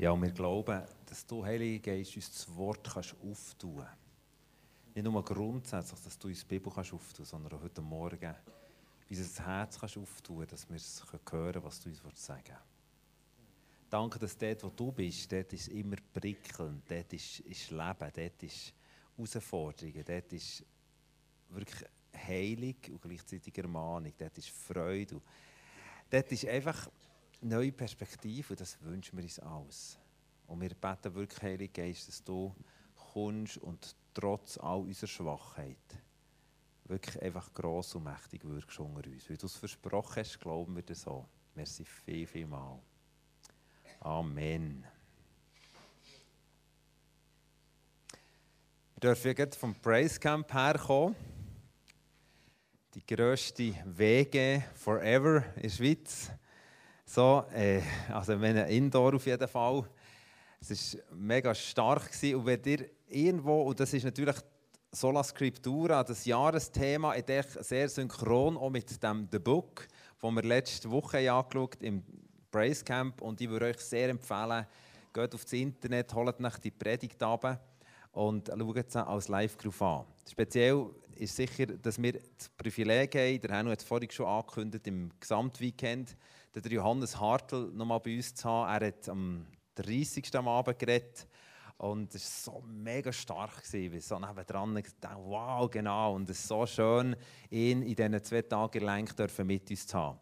Ja, und wir glauben, dass du, Heilige Geist, uns das Wort kannst auftun kannst. Nicht nur grundsätzlich, dass du uns die Bibel kannst auftun sondern auch heute Morgen unser Herz kannst auftun dass wir es hören was du uns sagen willst. Danke, dass dort, wo du bist, dort ist immer prickelnd, dort ist, ist Leben, dort ist Herausforderungen, dort ist wirklich Heilig und gleichzeitig Ermahnung, dort ist Freude. Dort ist einfach neue Perspektive und das wünschen wir uns alles. Und wir beten wirklich, Heilige Geist, dass du kommst und trotz all unserer Schwachheit wirklich einfach gross und mächtig wirkst unter uns. Wie du es versprochen hast, glauben wir das so. Merci viel, viel mal. Amen. Wir dürfen jetzt vom Praise Camp herkommen. Die grösste WG forever in der Schweiz. So, äh, also wenn Indoor auf jeden Fall. Es war mega stark. Gewesen. Und wenn ihr irgendwo, und das ist natürlich Sola Scriptura, das Jahresthema, ist sehr synchron auch mit dem The Book, das wir letzte Woche angeschaut im Praise Camp. Und ich würde euch sehr empfehlen, geht auf das Internet, holt nach die Predigt ab und schaut sie als Live-Groove an. Speziell ist sicher, dass wir das Privileg haben, der Herr hat es vorhin schon angekündigt, im Gesamtweekend den Johannes Hartl noch mal bei uns zu haben. Er hat am 30. am Abend geredet. Und es war so mega stark, gewesen, weil so nebendran gedacht, wow, genau. Und es ist so schön, ihn in diesen zwei Tagen lang mit uns zu haben.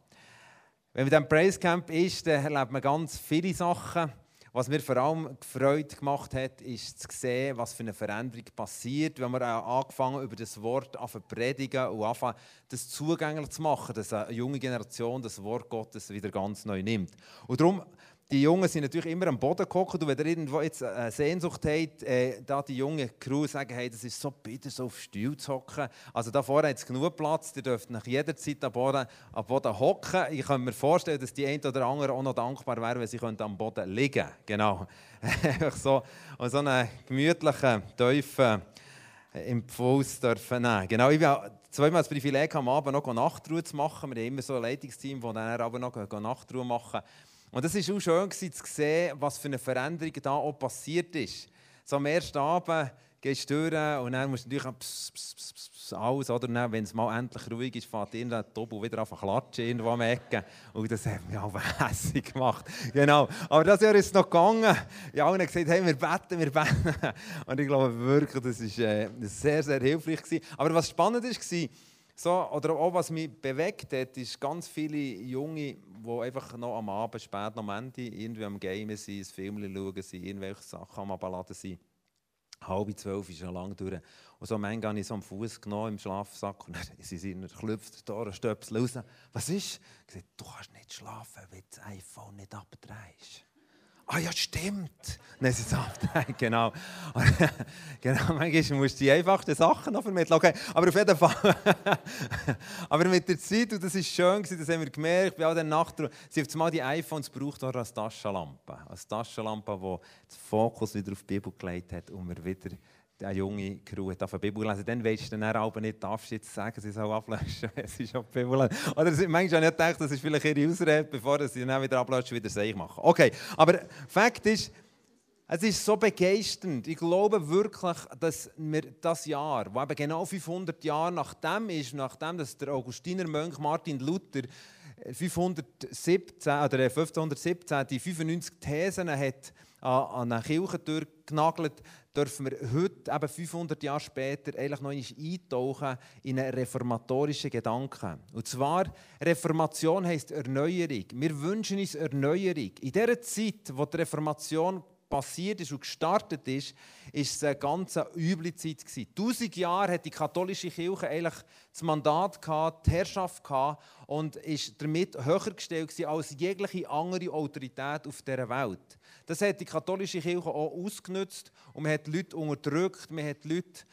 Wenn man dann Praise Camp ist, dann erlebt man ganz viele Sachen. Was mir vor allem Freude gemacht hat, ist zu sehen, was für eine Veränderung passiert, wenn wir angefangen über das Wort zu predigen und anfangen, das zugänglich zu machen, dass eine junge Generation das Wort Gottes wieder ganz neu nimmt. Und darum die Jungen sind natürlich immer am Boden gekocht. Und wenn ihr irgendwo jetzt eine Sehnsucht habt, äh, da die junge Crew sagen, hey, das ist so bitter, so auf Stuhl zu hocken. Also da vorne hat es genug Platz, ihr dürft nach jeder Zeit am Boden, am Boden hocken. Ich kann mir vorstellen, dass die einen oder anderen auch noch dankbar wären, wenn sie am Boden liegen könnten. Genau. so, und so einen gemütlichen, tiefen Impuls dürfen nehmen. Genau, ich zweimal das Privileg, am Abend noch Nachtruhe zu machen. Wir haben immer so ein Leitungsteam, das dann aber noch Nachtruhe machen. Und es war auch schön zu sehen, was für eine Veränderung da auch passiert ist. So am ersten Abend gehst du durch und dann musst du natürlich pss, pss, pss, pss, alles, oder? wenn es mal endlich ruhig ist, fährt irgendein Tobu wieder auf klatschen irgendwo am Ecken. Und das hat mich auch hässlich gemacht. Genau. Aber das Jahr ist es noch gegangen. Ja, und gesagt, hey, wir beten, wir beten. Und ich glaube wirklich, das war äh, sehr, sehr hilfreich. Aber was spannend war, so, oder auch was mich bewegt hat, ist ganz viele Junge, die einfach noch am Abend, spät am Ende, irgendwie am Game sind, ein Film schauen, sind, irgendwelche Sachen am Abladen sind. Halb zwölf ist schon lang durch. Und so manchmal habe ich so am Fuß genommen im Schlafsack und dann sie sind klopft da Stöpsel raus. Was ist? Ich sagte, du kannst nicht schlafen, wenn das iPhone nicht abdrehst ah ja, stimmt. Dann sind sie abgedreht, genau. genau, manchmal musst du die einfachsten Sachen noch vermitteln. Okay, aber auf jeden Fall. aber mit der Zeit, und das war schön, das haben wir gemerkt, bei all den Nachtruhen, sie haben mal die iPhones gebraucht als Taschenlampe. Als Taschenlampe, die den Fokus wieder auf die Bibel gelegt hat und wir wieder eine junge Crew hat die Bibel lesen, dann weisst du dann auch nicht, darfst jetzt sagen, sie soll ablöschen, wenn sie schon die Bibel lesen. Oder manchmal habe ich gedacht, das ist vielleicht ihre Ausrede, bevor sie dann wieder ablöschen, wieder Seich machen. Okay, aber Fakt ist, es ist so begeisternd. Ich glaube wirklich, dass wir das Jahr, wo eben genau 500 Jahre nachdem ist, nachdem dass der Augustiner Mönch Martin Luther 517 oder 1517 die 95 Thesen hat an eine Kirche durchgenagelt, dürfen wir heute, eben 500 Jahre später, eigentlich noch eintauchen in einen reformatorischen Gedanken. Und zwar, Reformation heisst Erneuerung. Wir wünschen uns Erneuerung. In der Zeit, wo die Reformation passiert ist und gestartet ist, ist es eine ganz üble Zeit. Tausend Jahre hat die katholische Kirche eigentlich das Mandat gehabt, die Herrschaft gehabt und ist damit höher gestellt als jegliche andere Autorität auf dieser Welt. Das hat die katholische Kirche auch ausgenutzt und man hat Leute unterdrückt, man hat Leute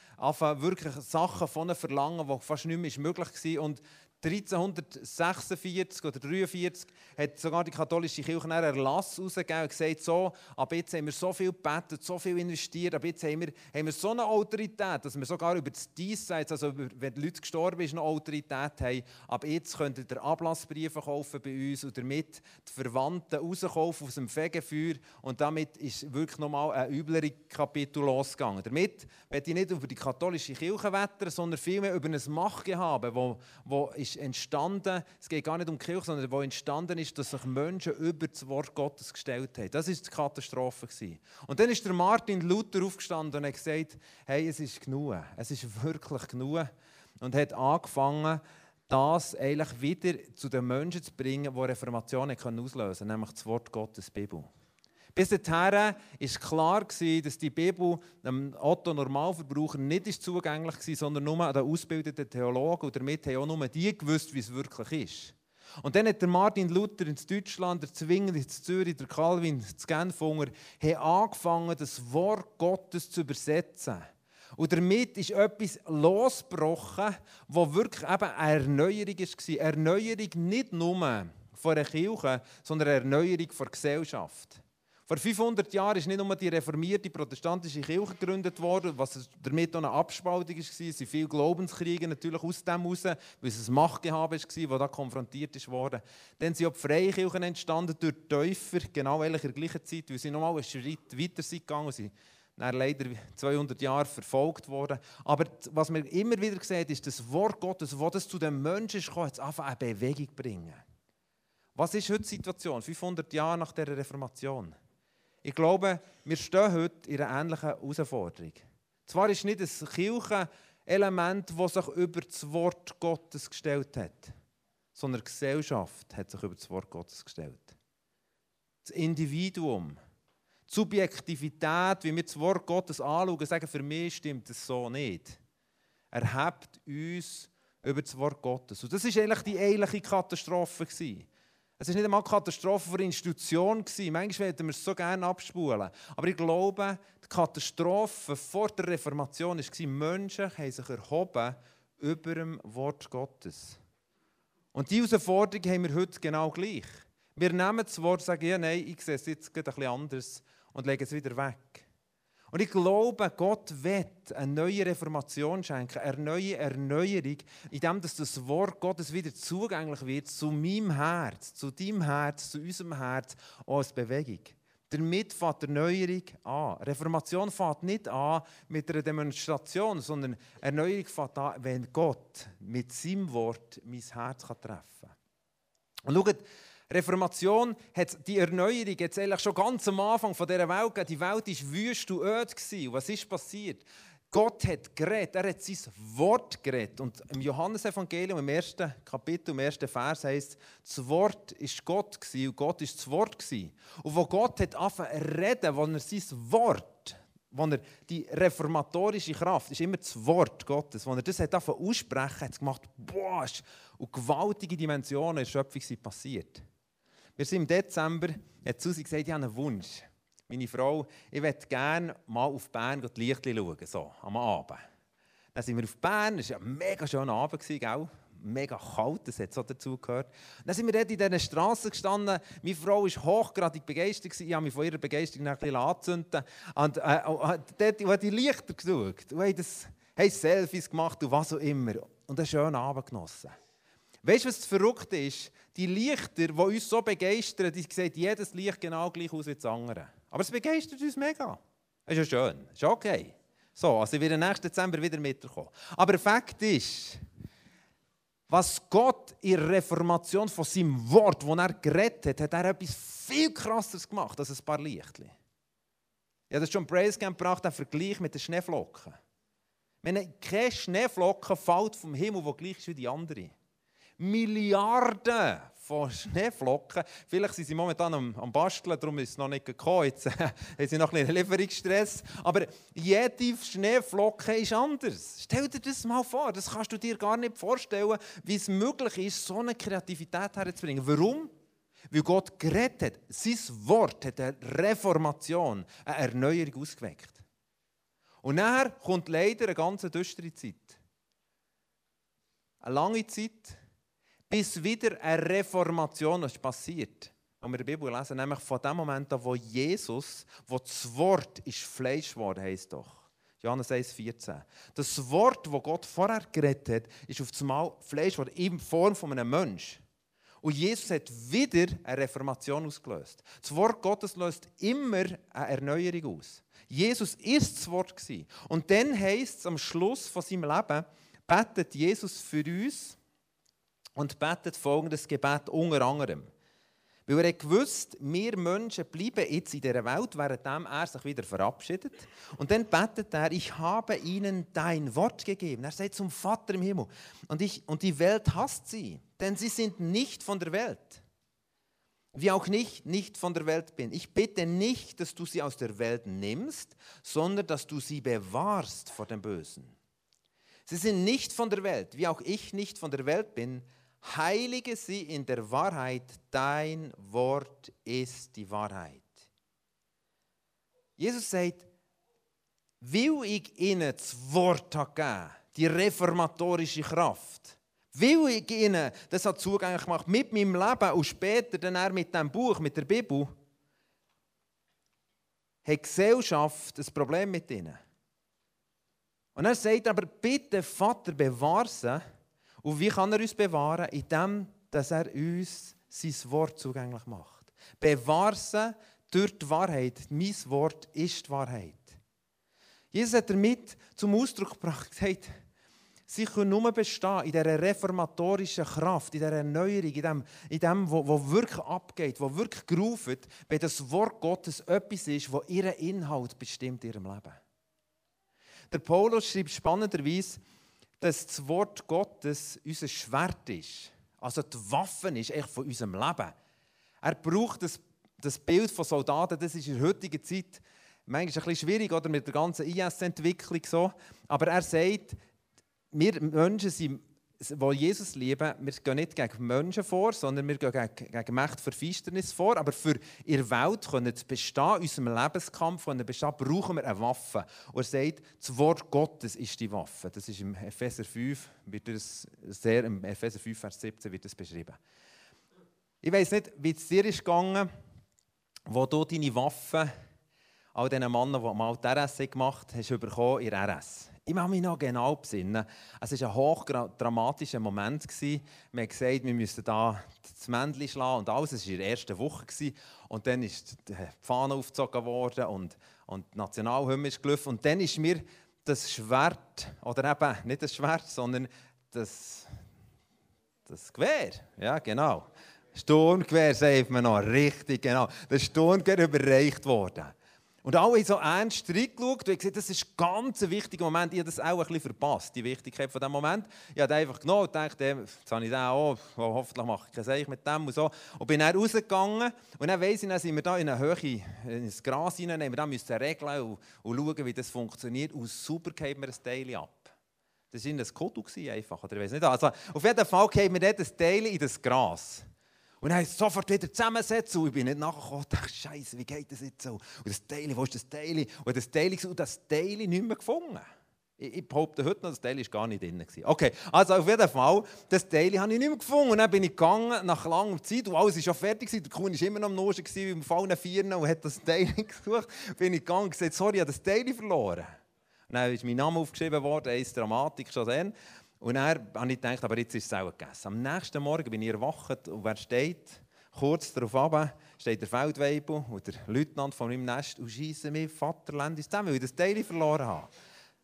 wirklich Sachen von ihnen verlangen, die fast nicht mehr möglich waren. 1346 oder 43 hat sogar die katholische Kirche einen Erlass herausgegeben und gesagt, so, ab jetzt haben wir so viel gebetet, so viel investiert, ab jetzt haben wir, haben wir so eine Autorität, dass wir sogar über das Diesseits, also über, wenn die Leute gestorben sind, eine Autorität haben. Ab jetzt könnt ihr Ablassbriefe kaufen bei uns und damit die Verwandten rauskaufen aus dem Fegefeuer und damit ist wirklich nochmal ein üblere Kapitel losgegangen. Damit werde ich nicht über die katholische Kirche wettern, sondern vielmehr über ein Machtgehabe, wo, wo ist entstanden, es geht gar nicht um die Kirche, sondern wo entstanden ist, dass sich Menschen über das Wort Gottes gestellt haben. Das war die Katastrophe. Und dann ist der Martin Luther aufgestanden und hat gesagt, hey, es ist genug, es ist wirklich genug. Und hat angefangen, das eigentlich wieder zu den Menschen zu bringen, die Reformation auslösen können, nämlich das Wort Gottes, die Bibel. Bis dahin war klar, dass die Bibel dem Otto Normalverbraucher nicht zugänglich war, sondern nur den ausgebildeten Theologen. Und damit haben auch nur die gewusst, wie es wirklich ist. Und dann hat der Martin Luther in Deutschland, der Zwingli in Zürich, der Calvin in Genfunger, angefangen, das Wort Gottes zu übersetzen. Und damit ist etwas losgebrochen, was wirklich eben eine Erneuerung war. Eine Erneuerung nicht nur von der Kirche, sondern eine Erneuerung der Gesellschaft. Vor 500 Jahren ist nicht nur die reformierte protestantische Kirche gegründet worden, was damit auch eine Abspaltung war. Es sind viele Glaubenskriege natürlich aus dem heraus, weil es ein Machtgehabe war, das da konfrontiert wurde. Dann sind auch die Freikirchen entstanden durch die Täufer, genau in der gleichen Zeit, weil sie nochmal einen Schritt weiter sind gegangen sind. Dann leider 200 Jahre verfolgt worden. Aber was man immer wieder sieht, ist das Wort Gottes, das das zu den Menschen kam, hat einfach eine Bewegung bringen. Was ist heute die Situation, 500 Jahre nach der Reformation? Ich glaube, wir stehen heute in einer ähnlichen Herausforderung. Zwar ist nicht ein Kirchenelement, das sich über das Wort Gottes gestellt hat, sondern die Gesellschaft hat sich über das Wort Gottes gestellt. Das Individuum, die Subjektivität, wie wir das Wort Gottes anschauen, sagen, für mich stimmt das so nicht. Er hebt uns über das Wort Gottes. Und das war eigentlich die eigentliche Katastrophe. Gewesen. Es war nicht einmal eine Katastrophe für Institution. Manchmal werden wir es so gerne abspulen. Aber ich glaube, die Katastrophe vor der Reformation war, Menschen haben sich erhoben über dem Wort Gottes. Und diese Herausforderung haben wir heute genau gleich. Wir nehmen das Wort und sagen, ja, nein, ich sehe es jetzt bisschen anders und legen es wieder weg. Und ich glaube, Gott wird eine neue Reformation schenken, eine neue Erneuerung, indem das Wort Gottes wieder zugänglich wird zu meinem Herz, zu deinem Herz, zu unserem Herz, als Bewegung. Damit fängt die Erneuerung an. Reformation fängt nicht an mit einer Demonstration, sondern Erneuerung fängt an, wenn Gott mit seinem Wort mein Herz treffen kann. Und schaut, Reformation hat die Erneuerung jetzt eigentlich schon ganz am Anfang von dieser Welt gegeben. Die Welt war wüst und öd. Was ist passiert? Gott hat geredet, er hat sein Wort geredet. Und im Johannesevangelium, im ersten Kapitel, im ersten Vers heißt das Wort ist Gott gewesen, und Gott ist das Wort gewesen. Und wo Gott hat angefangen zu reden, wo er sein Wort, wo er die reformatorische Kraft, ist immer das Wort Gottes, wo er das hat angefangen aussprechen, hat es gemacht, boah, und gewaltige Dimensionen in der Schöpfung sind passiert. Wir sind im Dezember, hat Susi gesagt, ich habe einen Wunsch. Meine Frau, ich möchte gerne mal auf Bern die Lichter schauen, so, am Abend. Dann sind wir auf Bern, es war ein mega schöner Abend, gell? mega kalt, das hat so dazu gehört. Dann sind wir dort in diesen Straßen gestanden. Meine Frau war hochgradig begeistert. Ich habe mich von ihrer Begeisterung ein bisschen anzünden. Und äh, dort habe die Lichter geschaut. Und haben, haben Selfies gemacht und was auch immer. Und einen schönen Abend genossen. Weißt du, was das Verrückte ist? Die Lichter, die uns so begeistern, die sieht jedes Licht genau gleich aus wie das andere. Aber es begeistert uns mega. Das ist ja schön. Das ist okay. So, also ich werde nächsten Dezember wieder mitkommen. Aber Fakt ist, was Gott in der Reformation von seinem Wort, das er gerettet hat, hat er etwas viel krasseres gemacht als ein paar Lichtchen. Ich habe das schon Praise Camp gebracht, den Vergleich mit den Schneeflocken. Wenn keine Schneeflocke fällt vom Himmel, der gleich ist wie die andere. Milliarden von Schneeflocken. Vielleicht sind sie momentan am, am Basteln, darum ist es noch nicht gekommen. Jetzt haben sie noch ein bisschen Lieferungsstress. Aber jede Schneeflocke ist anders. Stell dir das mal vor. Das kannst du dir gar nicht vorstellen, wie es möglich ist, so eine Kreativität herzubringen. Warum? Weil Gott geredet hat. Sein Wort hat eine Reformation, eine Erneuerung ausgeweckt. Und nachher kommt leider eine ganz düstere Zeit. Eine lange Zeit, bis wieder eine Reformation ist passiert. Und wir in der Bibel lesen, nämlich von dem Moment an, wo Jesus, wo das Wort ist Fleisch geworden, heisst doch. Johannes 1,14. Das Wort, das Gott vorher geredet hat, ist auf einmal Fleisch geworden, in Form von einem Menschen. Und Jesus hat wieder eine Reformation ausgelöst. Das Wort Gottes löst immer eine Erneuerung aus. Jesus ist das Wort. Und dann heisst es am Schluss von seinem Leben, betet Jesus für uns und betet folgendes Gebet unter anderem. Weil er gewusst, wir Menschen bleiben jetzt in dieser Welt, während er sich wieder verabschiedet. Und dann betet er, ich habe ihnen dein Wort gegeben. Er sagt zum Vater im Himmel. Und, ich, und die Welt hasst sie, denn sie sind nicht von der Welt. Wie auch nicht, nicht von der Welt bin. Ich bitte nicht, dass du sie aus der Welt nimmst, sondern dass du sie bewahrst vor dem Bösen. Sie sind nicht von der Welt, wie auch ich nicht von der Welt bin. Heilige sie in der Wahrheit, dein Wort ist die Wahrheit. Jesus sagt, will ich ihnen das Wort geben, die reformatorische Kraft, will ich ihnen das hat zugänglich gemacht mit meinem Leben und später dann er mit dem Buch, mit der Bibel, hat die Gesellschaft ein Problem mit ihnen. Und er sagt aber, bitte Vater, bewahre sie und wie kann er uns bewahren? Indem, dass er uns sein Wort zugänglich macht. Bewahren durch die Wahrheit. Mein Wort ist die Wahrheit. Jesus hat damit zum Ausdruck gebracht, gesagt, sie können nur bestehen in dieser reformatorischen Kraft, in dieser Erneuerung, in dem, in dem wo, wo wirklich abgeht, wo wirklich gerufen, wenn das Wort Gottes etwas ist, wo ihren Inhalt bestimmt in ihrem Leben. Der Paulus schreibt spannenderweise, dass das Wort Gottes unser Schwert ist. Also die Waffe ist echt von unserem Leben. Er braucht das, das Bild von Soldaten, das ist in der heutigen Zeit manchmal ein bisschen schwierig oder mit der ganzen IS-Entwicklung so. Aber er sagt, wir Menschen sind die Jesus lieben, wir gehen nicht gegen Menschen vor, sondern wir gehen gegen, gegen Macht für Finsternis vor. Aber für ihre Welt können zu bestehen, unserem Lebenskampf können bestehen, brauchen wir eine Waffe. Und er sagt, das Wort Gottes ist die Waffe. Das ist im Epheser 5, wird das sehr, im Epheser 5, Vers 17 wird das beschrieben. Ich weiß nicht, wie es dir ist gegangen, wo du deine Waffe all diesen Männern, die mal die RS gemacht haben, hast bekommen in RS. Ich kann mich noch genau besinnen. Es war ein hochdramatischer Moment. Wir haben gesagt, wir müssen da das Männchen schlagen und alles. Es war in der ersten Woche. Und dann ist die Fahne aufgezogen worden und, und die Nationalhymne ist gelaufen. Und dann ist mir das Schwert, oder eben nicht das Schwert, sondern das, das Gewehr, ja genau, Sturmgewehr sagt man noch, richtig genau, das Sturmgewehr überreicht worden. Und alle haben so ernst reingeschaut und gesagt, das ist ein ganz wichtiger Moment. Ich habe das auch ein bisschen verpasst, die Wichtigkeit von diesem Moment. Ich habe einfach genommen und gedacht, jetzt habe ich den auch, hoffentlich mache ich kein Seich mit dem und so. Und bin dann rausgegangen und dann weiss ich, dann sind wir da in eine Höhe, ins Gras hinein, wir müssen regeln und, und schauen, wie das funktioniert. Und super geben wir ein Teil ab. Das war ein Kodu einfach, oder ich weiß nicht. Also, auf jeden Fall geben wir dort ein Teil in das Gras. Und dann sofort wieder zusammensetzen und ich bin nicht nachgekommen und dachte, Scheiße, wie geht das jetzt so? Und das Teil, wo ist das Teil? Und das Teil, und das Teil nicht mehr gefunden. Ich, ich behaupte heute noch, das Teil war gar nicht drin. Okay, also auf jeden Fall, das Teil habe ich nicht mehr gefunden. Und dann bin ich gegangen, nach langer Zeit, und alles war schon fertig, der Kuhn war immer noch am Noschen, wie im Fallen Vieren, und hat das Teil gesucht. Bin ich gegangen und gesagt, sorry, ich habe das Teil verloren. Und dann ist mein Name aufgeschrieben worden, eins Dramatik schon dann. Und dann habe ich gedacht, aber jetzt ist es auch gegessen. Am nächsten Morgen bin ich erwacht und wer steht? Kurz darauf ab, steht der Feldwebel und der Leutnant von meinem Nest und schießen mich vaterländisch zusammen, weil ich das Teil verloren habe.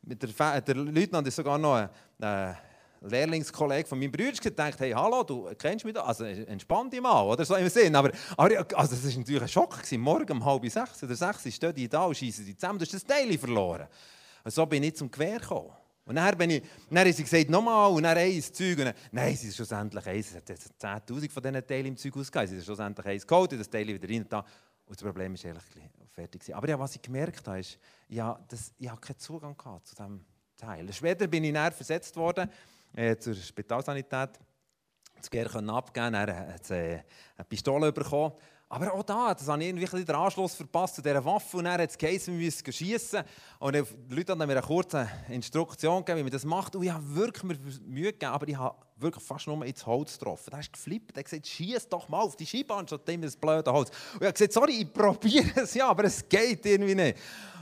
Der, der Leutnant ist sogar noch ein, ein Lehrlingskollege von meinem Bruder gedacht, hey, hallo, du kennst mich da, also entspann dich mal, oder so im Sinn. Aber, aber also, war natürlich ein Schock. Gewesen. Morgen um halb sechs oder sechs stehen die da und schießen die zusammen, du hast das Teil verloren. Und so bin ich zum Gewehr gekommen. Und dann, bin ich, dann haben sie gesagt, nochmal, und dann eins Zeug. Und dann, nein, es ist schlussendlich eins. Es hat 10'000 von diesen Teilen im Zeug ausgegeben. Es ist schlussendlich eins geholt, das Teil wieder rein. Und, da. und das Problem ist ehrlich fertig. Aber ja, was ich gemerkt habe, ist, ja, dass, ich habe keinen Zugang gehabt zu diesem Teil. Später bin ich dann versetzt worden äh, zur Spitalsanität. Das können abgeben, er hat äh, eine Pistole bekommen. Aber auch da, das habe ich irgendwie den Anschluss verpasst zu dieser Waffe und dann hat es geheißen, wir müssen schiessen. Und die Leute haben mir eine kurze Instruktion gegeben, wie man das macht. Und ich habe wirklich mir Mühe gegeben, aber ich habe wirklich fast nur ins Holz getroffen. Da ist geflippt, er hat gesagt, schieß doch mal auf die Scheibe anstatt immer das blöde Holz. Und ich habe gesagt, sorry, ich probiere es ja, aber es geht irgendwie nicht.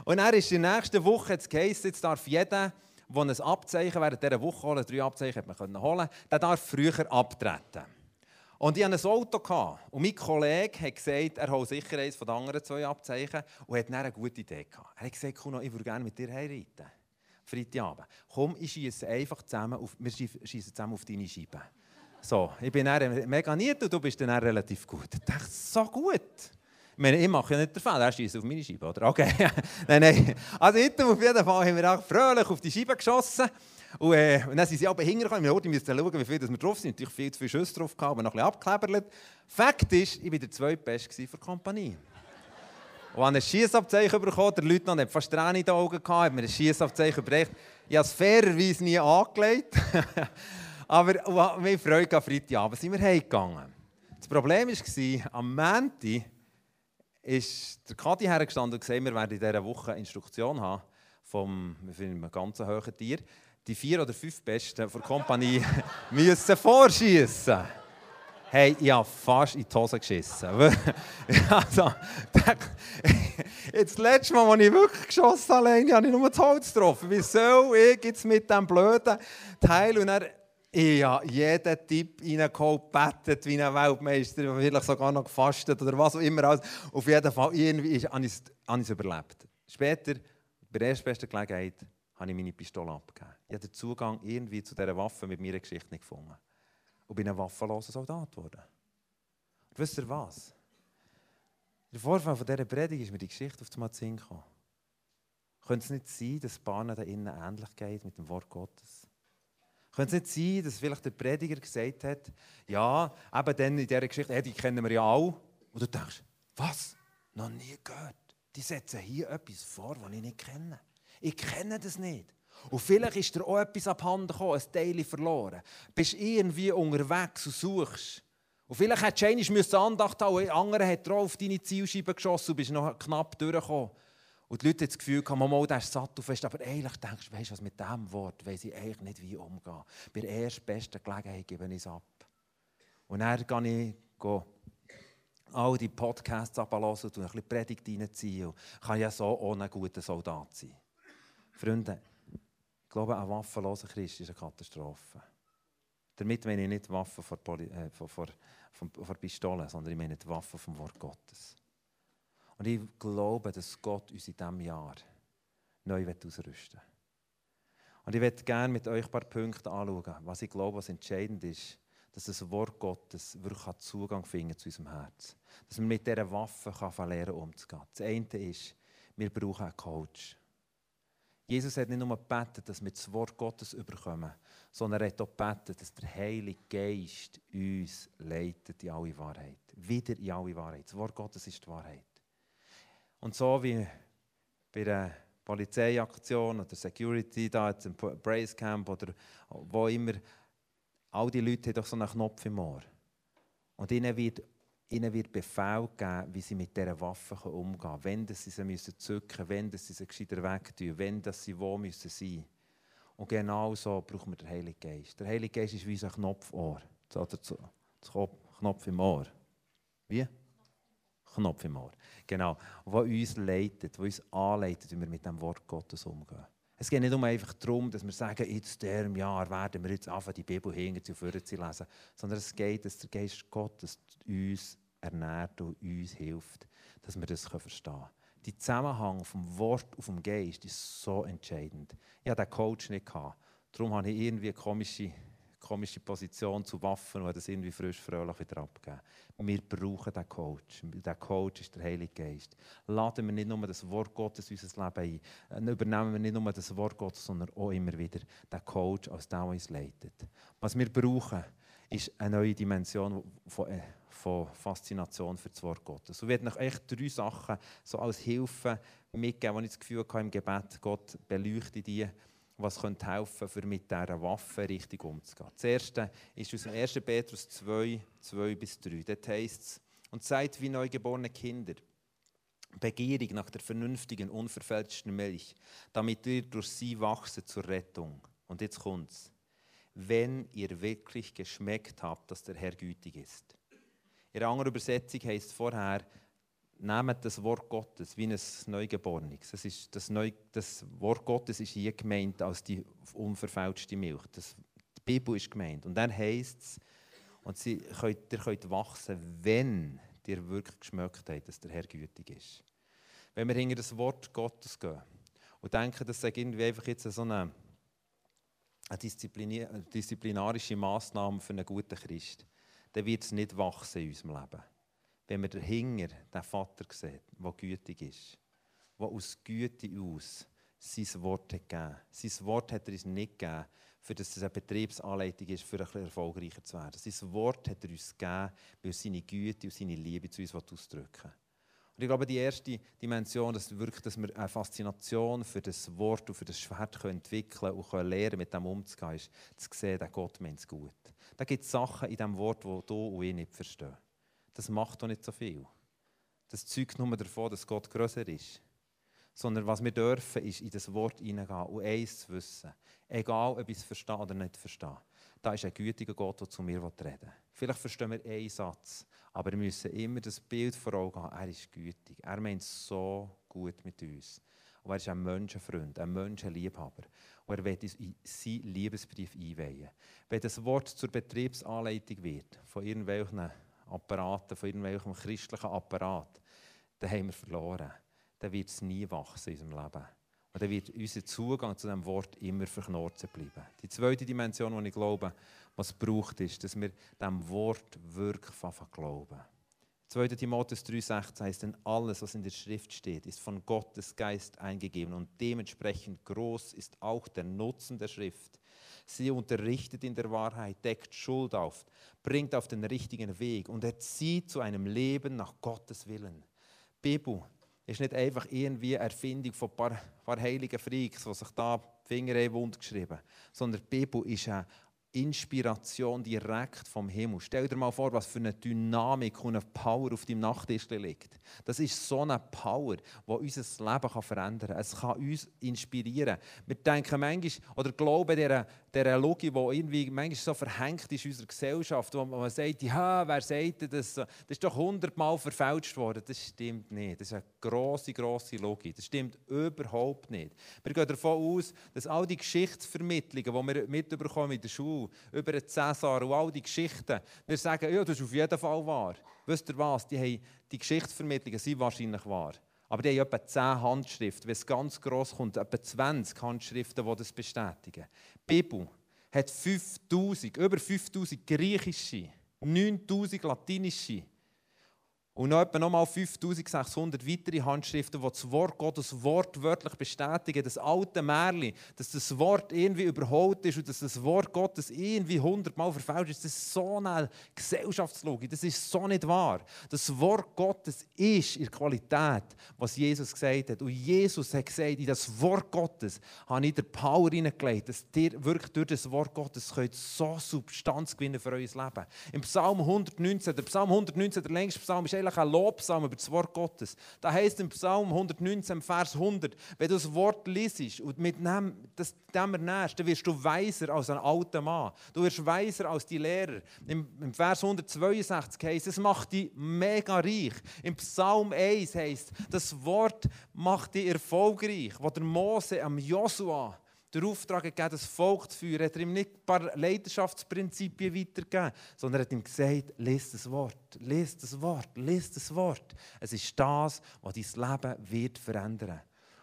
Und dann ist in der nächsten Woche jetzt geheißen, jetzt darf jeder, der ein Abzeichen während dieser Woche holen, drei Abzeichen hat man holen, der darf früher abtreten. Und ich hatte ein Auto und mein Kollege hat gesagt, er holt sicher eines von den anderen zwei Abzeichen und hat dann eine gute Idee gehabt. Er hat gesagt, Kuno, ich würde gerne mit dir heiraten. Freitagabend. Komm, ich schieße einfach zusammen auf, wir schießen zusammen auf deine Scheibe. So, ich bin dann mega niert und du bist dann relativ gut. Ich dachte, so gut. Ich meine, ich mache ja nicht den Fall, er schießt auf meine Scheibe, oder? Okay. nein, nein. Also heute auf jeden Fall haben wir auch fröhlich auf die Scheibe geschossen. Und, äh, und dann sind sie aber hingekommen. Ich musste schauen, wie viel wir drauf sind. Natürlich viel zu viele Schüsse drauf gehabt, aber noch ein bisschen abgekleberlet. Fakt ist, ich war der zweitbeste für die Kompanie. Und habe ein Schiessabzeichen bekommen. Der Leutnant hat fast Tränen in den Augen gehabt, hat mir ein Schiessabzeichen überreicht. Ich habe es fairerweise nie angelegt. aber wir Freude am Freitagabend sind wir heimgegangen. Das Problem war, am Montag ist der Kadi hergestanden und gesagt, wir werden in dieser Woche Instruktion haben vom einem ganz hohen Tier die vier oder fünf Besten der Kompanie müssen vorschießen. Hey, ich habe fast in die Hose geschissen. also, das letzte Mal, als ich wirklich geschossen habe, habe ich nur das Holz getroffen. Wie soll ich jetzt mit diesem blöden Teil und dann ich habe jeden Tipp reingeholt, bettet wie ein Weltmeister, vielleicht sogar noch gefastet oder was auch immer. Auf jeden Fall, irgendwie habe ich es überlebt. Später, bei der ersten Gelegenheit, habe ich meine Pistole abgegeben. Ich habe den Zugang irgendwie zu dieser Waffe mit meiner Geschichte nicht gefunden. Und bin ein waffenloser Soldat geworden. Und wisst ihr was? Der Vorfall von dieser Predigt ist mir die Geschichte auf den Sinn gekommen. Könnte es nicht sein, dass es Bahnen da innen ähnlich geht mit dem Wort Gottes? Könnte es nicht sein, dass vielleicht der Prediger gesagt hat, ja, eben dann in dieser Geschichte, hey, die kennen wir ja auch. Und du denkst, was? Noch nie gehört. Die setzen hier etwas vor, das ich nicht kenne. Ich kenne das nicht. Und vielleicht ist dir auch etwas abhanden gekommen, ein Teil verloren. Bist irgendwie unterwegs und suchst. Und vielleicht hättest du einmal Andacht haben müssen, andere hat auch auf deine Zielscheibe geschossen und bist noch knapp durchgekommen. Und die Leute haben das Gefühl, mal, der ist satt und fest. Aber eigentlich denkst du, weißt du was, mit diesem Wort weiss ich eigentlich nicht, wie umgehen. Bei der ersten besten Gelegenheit gebe ich es ab. Und dann gehe ich gehe all die Podcasts abhören und ein bisschen Predigt reinziehen. Kann ja so ohne guter Soldat sein. Freunde, ich glaube, ein waffenloser Christ ist eine Katastrophe. Damit meine ich nicht Waffen vor, äh, vor, vor, vor Pistolen, sondern ich meine die Waffen vom Wort Gottes. Und ich glaube, dass Gott uns in diesem Jahr neu ausrüsten will. Und ich möchte gerne mit euch ein paar Punkte anschauen, was ich glaube, was entscheidend ist, dass das Wort Gottes wirklich Zugang finden zu unserem Herz. Dass man mit dieser Waffe kann lernen umzugehen. Das eine ist, wir brauchen einen Coach. Jesus hat nicht nur gebetet, dass wir das Wort Gottes überkommen, sondern er hat auch gebetet, dass der Heilige Geist uns leitet in alle Wahrheit. Wieder in alle Wahrheit. Das Wort Gottes ist die Wahrheit. Und so wie bei der Polizeiaktion oder Security da, jetzt im Praise Camp oder wo immer, all die Leute haben doch so einen Knopf im Ohr. Und ihnen wird ihnen wird Befehl geben, wie sie mit dieser Waffe umgehen können. Wenn sie sie müssen zücken wenn dass sie sie gescheiter wegtun, wenn sie wo müssen sein Und genau so brauchen wir den Heiligen Geist. Der Heilige Geist ist wie ein Knopfohr. Oder Knopf im Ohr. Wie? Knopf im Ohr. Genau. Der uns leitet, der uns anleitet, wie wir mit dem Wort Gottes umgehen. Es geht nicht um einfach darum, dass wir sagen, jetzt diesem Jahr werden wir jetzt anfangen, die Bibel hinter zu vorne zu lesen, sondern es geht, dass der Geist Gottes uns ernährt und uns hilft, dass wir das verstehen können. Der Zusammenhang vom Wort auf dem Geist ist so entscheidend. Ich hatte den Coach nicht. Darum habe ich irgendwie komische komische Position zu Waffen und das irgendwie frisch, fröhlich wieder abgeben. Wir brauchen diesen Coach. Der Coach ist der Heilige Geist. Laden wir nicht nur das Wort Gottes in unser Leben ein. Äh, übernehmen wir nicht nur das Wort Gottes, sondern auch immer wieder den Coach, als der, uns leitet. Was wir brauchen, ist eine neue Dimension von, äh, von Faszination für das Wort Gottes. So wird noch echt drei Sachen so als Hilfe mitgeben, wo ich das Gefühl habe im Gebet, Gott beleuchte die was könnte helfen für mit dieser Waffe richtig umzugehen. Das erste ist aus dem 1. Petrus 2, 2 bis 3. Dort heisst es, und seid wie neugeborene Kinder, begierig nach der vernünftigen, unverfälschten Milch, damit ihr durch sie wachset zur Rettung. Und jetzt kommt's. Wenn ihr wirklich geschmeckt habt, dass der Herr gütig ist. In einer anderen Übersetzung heißt vorher, nehmt das Wort Gottes wie ein Neugeborenes. Das, ist das, Neu, das Wort Gottes ist hier gemeint als die unverfälschte Milch. Das, die Bibel ist gemeint. Und dann heißt es, und sie könnt, ihr könnt wachsen, wenn ihr wirklich geschmeckt habt, dass der Herr gütig ist. Wenn wir hinter das Wort Gottes gehen und denken, das sei irgendwie einfach jetzt so eine, eine disziplinarische Maßnahme für einen guten Christ, dann wird es nicht wachsen in unserem Leben. Wenn wir dahinter den Vater sehen, der gütig ist, der aus Güte aus sein Wort hat gegeben. Sein Wort hat er uns nicht gegeben, für dass es eine Betriebsanleitung ist, für ein erfolgreicher zu werden. Sein Wort hat er uns gegeben, weil er seine Güte und seine Liebe zu uns ausdrücken. Und ich glaube, die erste Dimension, dass, wirklich, dass wir eine Faszination für das Wort und für das Schwert entwickeln können und können lernen, mit dem umzugehen, ist zu sehen, dass Gott meint es gut. Da gibt es Sachen in diesem Wort, die du und ich nicht verstehen. Das macht doch nicht so viel. Das zeugt nur davon, dass Gott größer ist sondern was wir dürfen, ist in das Wort hineingehen und eins zu wissen. Egal, ob ich es verstehe oder nicht verstehe. Da ist ein gütiger Gott, der zu mir reden will. Vielleicht verstehen wir einen Satz, aber wir müssen immer das Bild vor Augen haben. Er ist gütig. Er meint so gut mit uns. Und er ist ein Menschenfreund, ein Menschenliebhaber. Und er will uns in seinen Liebesbrief einweihen. Wenn das Wort zur Betriebsanleitung wird, von irgendwelchen Apparaten, von irgendwelchem christlichen Apparat, dann haben wir verloren dann wird es nie wachsen in unserem Leben. Und dann wird unser Zugang zu diesem Wort immer verknorzen bleiben. Die zweite Dimension, die ich glaube, was es braucht, ist, dass wir diesem Wort wirklich glauben. 2. Timotheus 3,16 heißt, denn alles, was in der Schrift steht, ist von Gottes Geist eingegeben und dementsprechend groß ist auch der Nutzen der Schrift. Sie unterrichtet in der Wahrheit, deckt Schuld auf, bringt auf den richtigen Weg und erzieht zu einem Leben nach Gottes Willen. Bibel ist nicht einfach irgendwie eine Erfindung von ein paar, paar heiligen Freaks, die sich da Finger in Wund geschrieben sondern die Bibel ist eine Inspiration direkt vom Himmel. Stell dir mal vor, was für eine Dynamik und eine Power auf deinem Nachttisch liegt. Das ist so eine Power, die unser Leben verändern kann. Es kann uns inspirieren. Wir denken manchmal, oder glauben dieser, dieser Logik, die irgendwie manchmal so verhängt ist in unserer Gesellschaft, wo man sagt, ja, wer sagt das? Das ist doch hundertmal verfälscht worden. Das stimmt nicht. Das ist eine grosse, grosse Logik. Das stimmt überhaupt nicht. Wir gehen davon aus, dass all die Geschichtsvermittlungen, die wir mitbekommen in der Schule, über den Cäsar und all die Geschichten. Wir sagen, ja, das ist auf jeden Fall wahr. Wisst ihr was? Die, haben, die Geschichtsvermittlungen sind wahrscheinlich wahr. Aber die haben etwa 10 Handschriften. Wenn es ganz gross kommt, etwa 20 Handschriften, die das bestätigen. Die Bibel hat 5000, über 5000 griechische, 9000 latinische und noch etwa nochmal 5600 weitere Handschriften, die das Wort Gottes wortwörtlich bestätigen. Das alte Märchen, dass das Wort irgendwie überholt ist und dass das Wort Gottes irgendwie hundertmal verfälscht ist. Das ist so eine Gesellschaftslogik. Das ist so nicht wahr. Das Wort Gottes ist in der Qualität, was Jesus gesagt hat. Und Jesus hat gesagt, in das Wort Gottes habe ich die Power hineingelegt, dass ihr wirklich durch das Wort Gottes könnt so Substanz gewinnen für euer Leben. Im Psalm 119, der Psalm 119, der längste Psalm, ist eigentlich ein Lobpsalm über das Wort Gottes. Da heißt im Psalm 119, Vers 100, wenn du das Wort liest und mit dem, das, dem ernährst, dann wirst du weiser als ein alter Mann. Du wirst weiser als die Lehrer. Im, im Vers 162 heißt es macht dich mega reich. Im Psalm 1 heißt das Wort macht dich erfolgreich, wo der Mose am Joshua den Auftrag gegeben, das Volk zu führen, hat er ihm nicht ein paar Leidenschaftsprinzipien weitergegeben, sondern hat ihm gesagt, lest das Wort, lest das Wort, lest das Wort. Es ist das, was dein Leben wird verändern.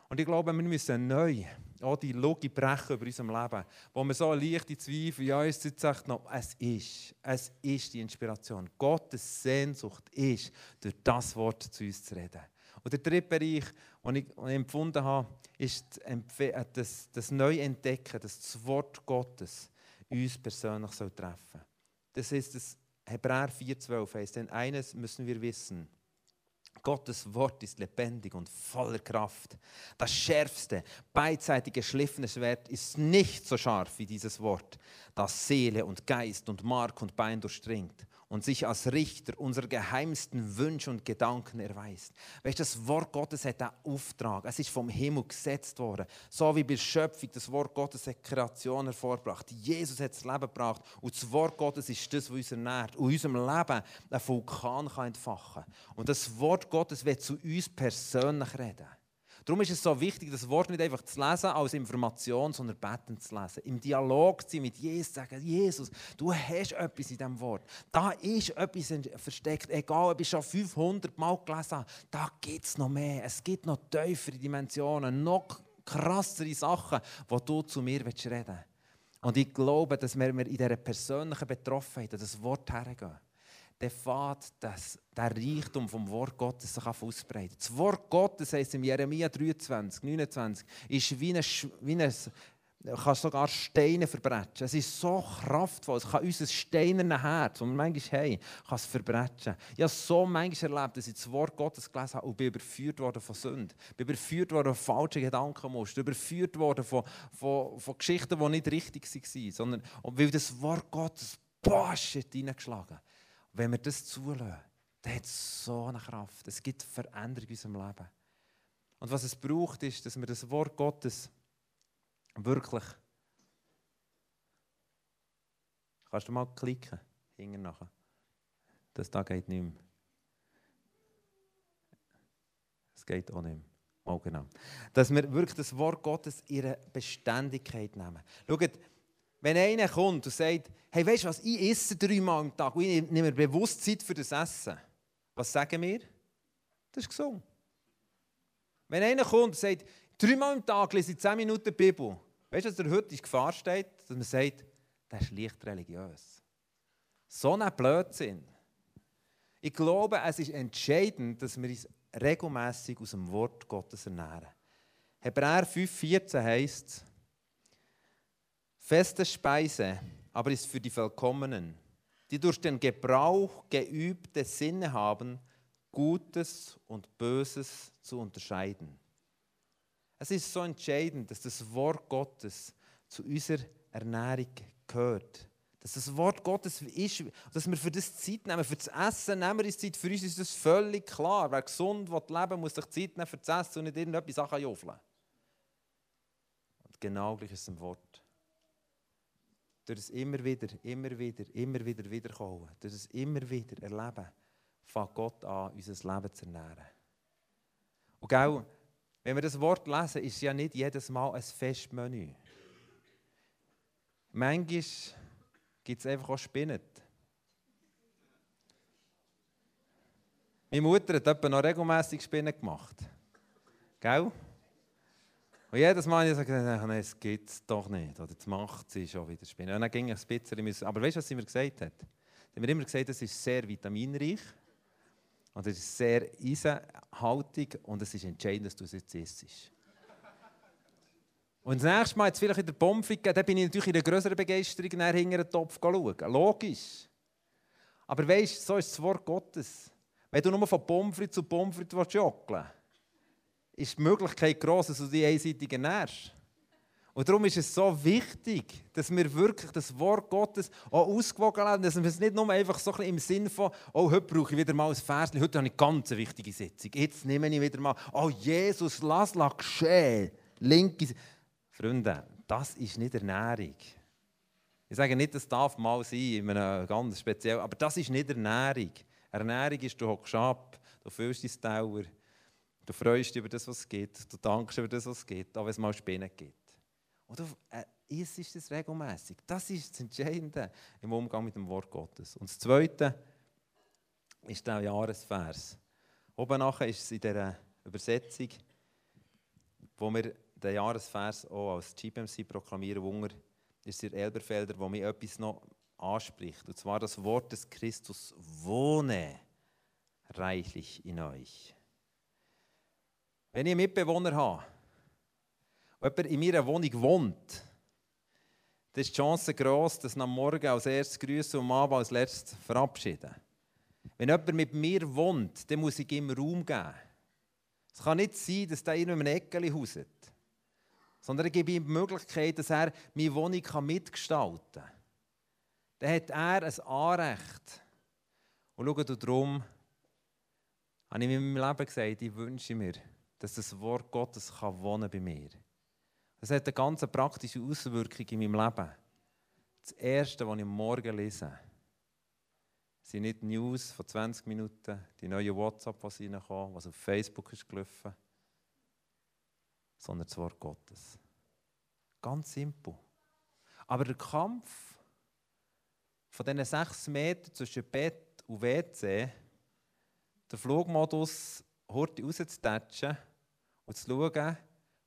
Und ich glaube, wir müssen neu auch die Logik brechen über unserem Leben, wo wir so leichte Zweifel, ja, jetzt sagt noch, es ist, es ist die Inspiration. Gottes Sehnsucht ist, durch das Wort zu uns zu reden. Und der dritte Bereich, den ich, den ich empfunden habe, ist äh, das, das Neuentdecken, dass das Wort Gottes uns persönlich treffen soll. Das ist das Hebräer 4,12 heißt, denn eines müssen wir wissen. Gottes Wort ist lebendig und voller Kraft. Das schärfste, beidseitig geschliffene Schwert ist nicht so scharf wie dieses Wort, das Seele und Geist und Mark und Bein durchdringt und sich als Richter unserer geheimsten Wünsche und Gedanken erweist. Weißt das Wort Gottes hat einen Auftrag. Es ist vom Himmel gesetzt worden. So wie bei der Schöpfung das Wort Gottes hat Kreation hervorgebracht. Jesus hat das Leben gebracht. Und das Wort Gottes ist das, was uns ernährt. Und in unserem Leben einen Vulkan kann entfachen. Und das Wort Gottes wird zu uns persönlich reden. Darum ist es so wichtig, das Wort nicht einfach zu lesen als Information, sondern beten zu lesen. Im Dialog zu sein mit Jesus, sagen, Jesus, du hast etwas in diesem Wort. Da ist etwas versteckt, egal ob ich schon 500 Mal gelesen habe, da gibt es noch mehr. Es gibt noch tiefere Dimensionen, noch krassere Sachen, die du zu mir reden willst. Und ich glaube, dass wir in dieser persönlichen Betroffenheit das Wort hergehen dann fährt das, der Reichtum vom Wort Gottes sich ausbreiten. Das Wort Gottes, heißt im Jeremia 23, 29, ist wie ein, wie ein kann sogar Steine verbrechen. Es ist so kraftvoll, es kann unser steinernes Herz, das wir manchmal haben, kann es verbrechen. Ich habe so manchmal erlebt, dass ich das Wort Gottes gelesen habe und bin überführt worden von Sünde. bin überführt worden von falschen Gedankenmustern, überführt worden von, von, von Geschichten, die nicht richtig waren, sondern weil das Wort Gottes bosch, hineingeschlagen wenn wir das zulassen, dann hat es so eine Kraft. Es gibt Veränderung in unserem Leben. Und was es braucht, ist, dass wir das Wort Gottes wirklich. Kannst du mal klicken? Hinten nachher. Das da geht nicht mehr. Es geht auch nicht mehr. Oh, genau. Dass wir wirklich das Wort Gottes ihre Beständigkeit nehmen. Schaut, wenn einer kommt und sagt, hey, weißt du was, ich esse dreimal am Tag und ich nehme mir bewusst Zeit für das Essen, was sagen wir? Das ist gesund. Wenn einer kommt und sagt, dreimal am Tag lese ich zehn Minuten Bibel, weißt du, dass der heute in Gefahr steht, dass man sagt, das ist leicht religiös. So ein Blödsinn. Ich glaube, es ist entscheidend, dass wir uns regelmäßig aus dem Wort Gottes ernähren. Hebräer 5,14 heißt Feste Speise aber ist für die Vollkommenen, die durch den Gebrauch geübte Sinne haben, Gutes und Böses zu unterscheiden. Es ist so entscheidend, dass das Wort Gottes zu unserer Ernährung gehört. Dass das Wort Gottes ist, dass wir für das Zeit nehmen, für das Essen nehmen wir uns Zeit. Für uns ist das völlig klar. Wer gesund leben will, muss sich Zeit nehmen für das Essen und nicht irgendetwas Sachen juffeln. Und genau gleich ist es im Wort durch das immer wieder, immer wieder, immer wieder wiederkommen, durch das immer wieder erleben, fängt Gott an, unser Leben zu ernähren. Und gell, wenn wir das Wort lesen, ist ja nicht jedes Mal ein Festmenü. Manchmal gibt es einfach auch Spinnen. Meine Mutter hat noch regelmäßig Spinnen gemacht. Gell? Und jedes Mal habe ich gesagt, nein, es gibt es doch nicht. Oder das macht sie schon wieder spinnen. Und dann ging ich ein bisschen. Aber weißt du, was sie mir gesagt hat? Sie hat mir immer gesagt, es ist sehr vitaminreich. Und es ist sehr eisenhaltig. Und es ist entscheidend, dass du es jetzt isst. Und das nächste Mal, jetzt vielleicht in der Pommes gegeben, dann bin ich natürlich in einer größeren Begeisterung nach hinter den Topf schauen. Logisch. Aber weißt du, so ist das Wort Gottes. Wenn du nur von Pommes zu Pommes joggeln willst, ist die Möglichkeit groß, dass du dich einseitig ernährst. Und darum ist es so wichtig, dass wir wirklich das Wort Gottes auch ausgewogen haben, dass wir es nicht nur einfach so ein im Sinn von, oh, heute brauche ich wieder mal ein Vers, heute habe ich eine ganz wichtige Sitzung, jetzt nehme ich wieder mal, oh Jesus, lass es geschehen. Linke Freunde, das ist nicht Ernährung. Ich sage nicht, das darf mal sein, in einem ganz speziell, aber das ist nicht Ernährung. Ernährung ist, du hockst ab, du füllst dein Dauer, Du freust dich über das, was gibt. Du dankst über das, was gibt, auch wenn es mal Spinnen gibt. Und du äh, isst das regelmäßig. Das ist das Entscheidende im Umgang mit dem Wort Gottes. Und das Zweite ist der Jahresvers. Oben nachher ist es in dieser Übersetzung, wo wir den Jahresvers auch als GPMC proklamieren, Wunder, ist der Elberfelder, wo mir etwas noch anspricht. Und zwar das Wort des Christus wohne reichlich in euch. Wenn ich einen Mitbewohner habe, jemand in meiner Wohnung wohnt, dann ist die Chance groß, dass am Morgen als erstes grüßen und am Abend als letztes verabschieden. Wenn jemand mit mir wohnt, dann muss ich ihm Raum geben. Es kann nicht sein, dass der in einem Eckeli hauset, sondern ich gebe ihm die Möglichkeit, dass er meine Wohnung mitgestalten kann. Dann hat er ein Anrecht Und schau darum, habe ich in meinem Leben gesagt, ich wünsche mir, dass das Wort Gottes kann wohnen bei mir. Das hat eine ganz praktische Auswirkung in meinem Leben. Das Erste, was ich Morgen lese, sind nicht News von 20 Minuten, die neue WhatsApp, was reinkommen, was auf Facebook ist gelaufen, sondern das Wort Gottes. Ganz simpel. Aber der Kampf von diesen sechs Metern zwischen Bett und WC, der Flugmodus heute rauszutatschen und zu schauen,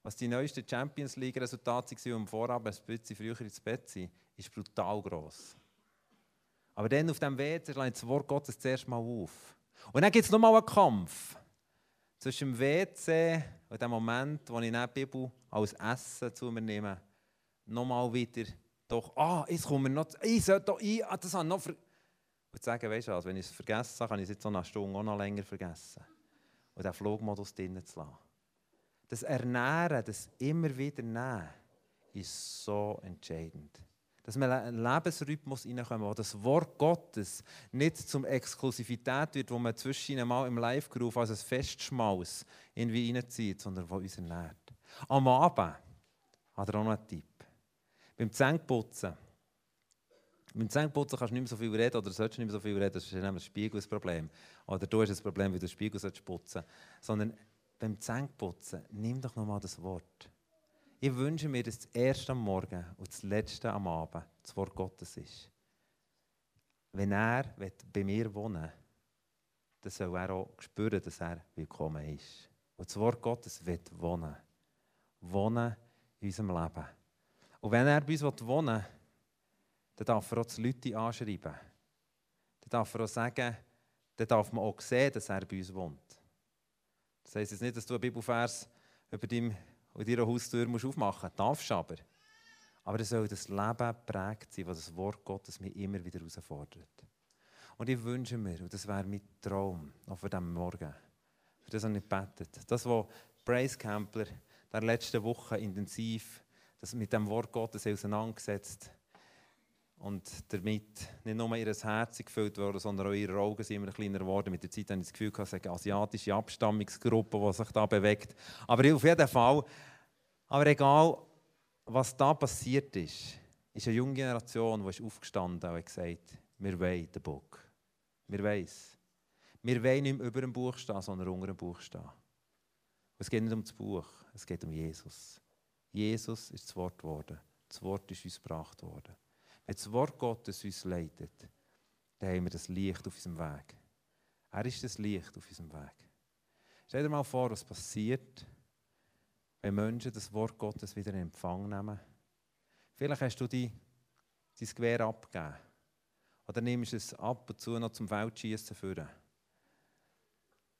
was die neuesten Champions League-Resultate waren, um vorab ein bisschen früher ins Bett zu sein, ist brutal gross. Aber dann auf dem WC schlägt das Wort Gottes zuerst mal auf. Und dann gibt es nochmal einen Kampf zwischen dem WC und dem Moment, wo ich die Bibel als Essen zu mir nehme, nochmal wieder doch, ah, jetzt kommen wir noch, ich sollte doch, ich, ah, das habe ich noch ver Und sagen, weißt du was, wenn ich es vergessen habe, kann ich es jetzt so eine Stunde auch noch länger vergessen. Und den Flugmodus drinnen zu lassen. Das Ernähren, das immer wieder Nehmen, ist so entscheidend. Dass wir in einen Lebensrhythmus hineinkommen, wo das Wort Gottes nicht zum Exklusivität wird, wo man zwischen mal im Live-Groove als ein Festschmaus irgendwie reinzieht, sondern wo uns ernährt. Am Abend hat er auch noch einen Tipp. Beim Zähneputzen. Beim Zähneputzen kannst du nicht mehr so viel reden oder solltest nicht mehr so viel reden, das ist nämlich das Spiegelproblem. Oder du hast ein Problem, wie du den Spiegel putzen sollst. Sondern beim Zähneputzen, nimm doch nochmal das Wort. Ich wünsche mir, dass das erste am Morgen und das letzte am Abend das Wort Gottes ist. Wenn er bei mir wohnen will, dann soll er auch spüren, dass er willkommen ist. Und das Wort Gottes wird wohnen. Wohnen in unserem Leben. Und wenn er bei uns wohnen will, dann darf er auch die Leute anschreiben. Dann darf er auch sagen, dann darf man auch sehen, dass er bei uns wohnt. Das heisst jetzt nicht, dass du einen Bibelvers über deinem, deiner Haustür musst aufmachen musst. Darfst aber. Aber es soll das Leben prägt sein, was das Wort Gottes mich immer wieder herausfordert. Und ich wünsche mir, und das wäre mein Traum, auch für diesen Morgen, für das habe ich gebetet, das, was Brace Campler der letzten Woche intensiv das mit dem Wort Gottes auseinandergesetzt und damit nicht nur ihr Herz gefüllt wurde, sondern auch ihre Augen sind immer kleiner geworden. Mit der Zeit habe ich das Gefühl, es eine asiatische Abstammungsgruppe, die sich da bewegt. Aber auf jeden Fall, aber egal, was da passiert ist, ist eine junge Generation, die ist aufgestanden und hat gesagt, wir wollen den Buch. Wir wollen es. Wir wollen nicht mehr über dem Buch stehen, sondern unter dem Buch stehen. Es geht nicht um das Buch, es geht um Jesus. Jesus ist das Wort geworden. Das Wort ist uns gebracht worden. Wenn das Wort Gottes uns leitet, dann haben wir das Licht auf unserem Weg. Er ist das Licht auf unserem Weg. Stell dir mal vor, was passiert, wenn Menschen das Wort Gottes wieder in Empfang nehmen. Vielleicht hast du die, dein Gewehr abgegeben. Oder nimmst es ab und zu noch zum Feldschießen führen.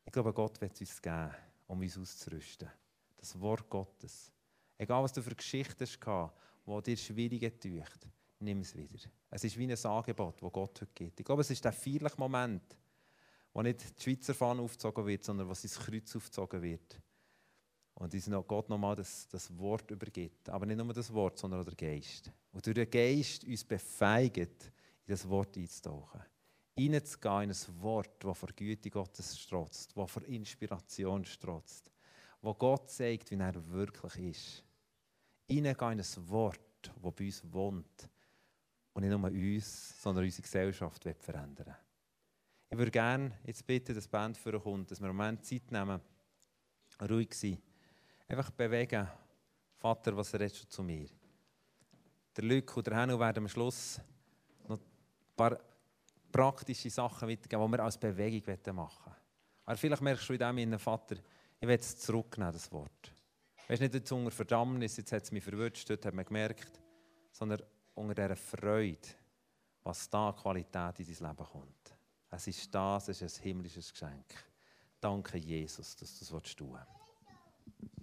Ich glaube, Gott wird es uns geben, um uns auszurüsten. Das Wort Gottes. Egal, was du für Geschichten hast, die dir schwierig tun, nimm es wieder. Es ist wie ein Angebot, das Gott heute gibt. Ich glaube, es ist der feierliche Moment, wo nicht die Schweizer Fahne aufgezogen wird, sondern wo sein Kreuz aufgezogen wird. Und uns Gott nochmal das, das Wort übergibt. Aber nicht nur das Wort, sondern auch der Geist. Und durch den Geist uns befeigt, in das Wort einzutauchen. Reinzugehen in ein Wort, das vor Güte Gottes strotzt, das vor Inspiration strotzt, wo Gott zeigt, wie er wirklich ist hineingehen in ein Wort, das bei uns wohnt und nicht nur uns, sondern unsere Gesellschaft verändern Ich würde gerne jetzt bitten, dass die Band vorkommt, dass wir einen Moment Zeit nehmen, ruhig sein, einfach bewegen. Vater, was redest du zu mir? Der Luc und der Henno werden am Schluss noch ein paar praktische Sachen weitergeben, die wir als Bewegung machen wollen. Aber vielleicht merkst du in dem, Vater, ich will es zurücknehmen, das Wort. Weißt nicht jetzt unter Verdammnis, jetzt hat es mich verwünscht, dort hat man gemerkt, sondern unter dieser Freude, was da Qualität in dein Leben kommt. Es ist das, es ist ein himmlisches Geschenk. Danke, Jesus, dass du das tun willst.